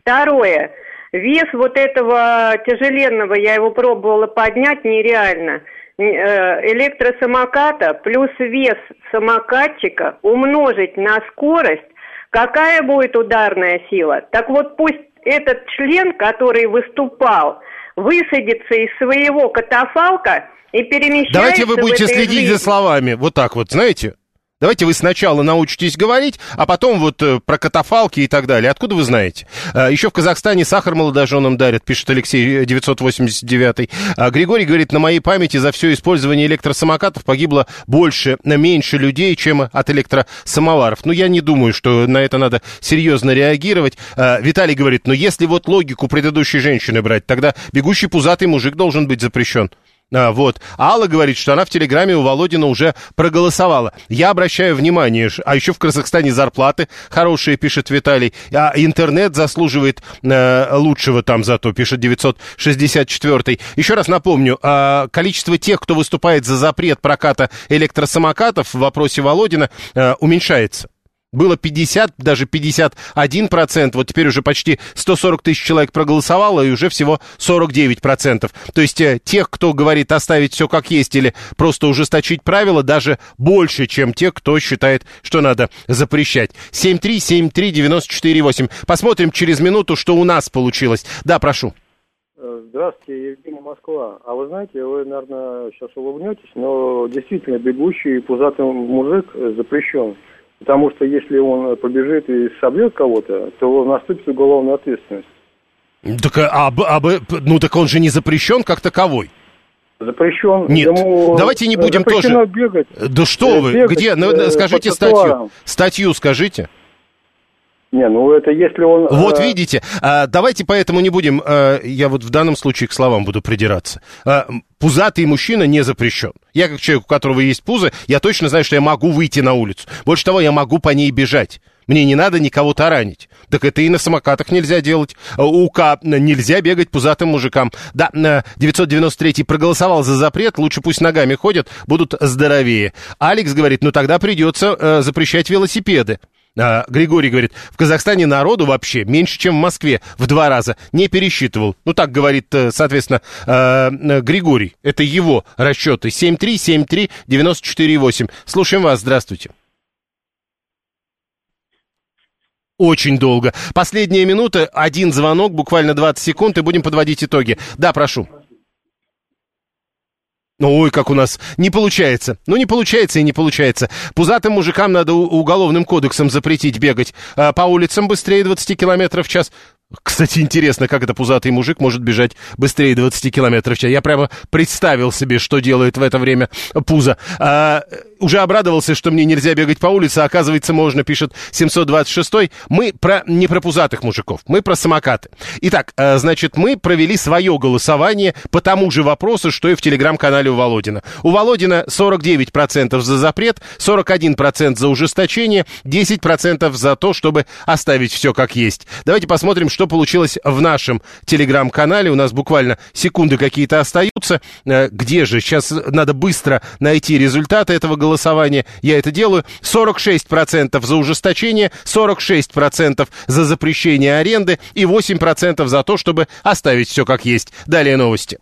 Второе, вес вот этого тяжеленного, я его пробовала поднять, нереально. Э, Электросамоката плюс вес самокатчика умножить на скорость, Какая будет ударная сила? Так вот пусть этот член, который выступал, высадится из своего катафалка и перемещается Давайте вы будете следить жизни. за словами. Вот так вот, знаете? Давайте вы сначала научитесь говорить, а потом вот э, про катафалки и так далее. Откуда вы знаете? А, еще в Казахстане сахар молодоженам дарят, пишет Алексей э, 989. А, Григорий говорит, на моей памяти за все использование электросамокатов погибло больше, меньше людей, чем от электросамоваров. Ну, я не думаю, что на это надо серьезно реагировать. А, Виталий говорит, ну, если вот логику предыдущей женщины брать, тогда бегущий пузатый мужик должен быть запрещен. А, вот. Алла говорит, что она в Телеграме у Володина уже проголосовала. Я обращаю внимание, а еще в Казахстане зарплаты хорошие, пишет Виталий. А интернет заслуживает э, лучшего там зато, пишет 964. Еще раз напомню, а, количество тех, кто выступает за запрет проката электросамокатов в вопросе Володина э, уменьшается. Было 50, даже 51 процент, вот теперь уже почти 140 тысяч человек проголосовало, и уже всего 49 процентов. То есть э, тех, кто говорит оставить все как есть или просто ужесточить правила, даже больше, чем те, кто считает, что надо запрещать. 7373948. Посмотрим через минуту, что у нас получилось. Да, прошу. Э, Здравствуйте, Евгений Москва. А вы знаете, вы, наверное, сейчас улыбнетесь, но действительно бегущий пузатый мужик запрещен. Потому что если он побежит и собьет кого-то, то наступит уголовная ответственность. Так, а, об- ну так он же не запрещен как таковой. Запрещен. Нет, ему, давайте не э, будем тоже... бегать. Да что Э, вы, бегать, где? Ну, э, скажите статью. Статью скажите. Не, ну это если он... Вот э, видите, а, давайте поэтому не будем, а, я вот в данном случае к словам буду придираться. М, Пузатый мужчина не запрещен. Я как человек, у которого есть пузо, я точно знаю, что я могу выйти на улицу. Больше того, я могу по ней бежать. Мне не надо никого таранить. Так это и на самокатах нельзя делать. У К нельзя бегать пузатым мужикам. Да, на 993 проголосовал за запрет, лучше пусть ногами ходят, будут здоровее. Алекс говорит, ну тогда придется э, запрещать велосипеды. А, Григорий говорит, в Казахстане народу вообще меньше, чем в Москве, в два раза. Не пересчитывал. Ну, так говорит, э, соответственно, э, э, Григорий. Это его расчеты. 7373948. Слушаем вас. Здравствуйте. Очень долго. Последняя минута, один звонок, буквально 20 секунд, и будем подводить итоги. Да, прошу. Ну, ой, как у нас не получается. Ну, не получается и не получается. Пузатым мужикам надо уголовным кодексом запретить бегать а, по улицам быстрее 20 километров в час. Кстати, интересно, как это пузатый мужик может бежать быстрее 20 километров в час. Я прямо представил себе, что делает в это время пузо. А, уже обрадовался, что мне нельзя бегать по улице, а оказывается, можно, пишет 726 Мы про, не про пузатых мужиков, мы про самокаты. Итак, а, значит, мы провели свое голосование по тому же вопросу, что и в телеграм-канале у Володина. У Володина 49% за запрет, 41% за ужесточение, 10% за то, чтобы оставить все как есть. Давайте посмотрим, что получилось в нашем телеграм-канале. У нас буквально секунды какие-то остаются. Э, Где же? Сейчас надо быстро найти результаты этого голосования. Я это делаю. 46% за ужесточение, 46% за запрещение аренды и 8% за то, чтобы оставить все как есть. Далее новости.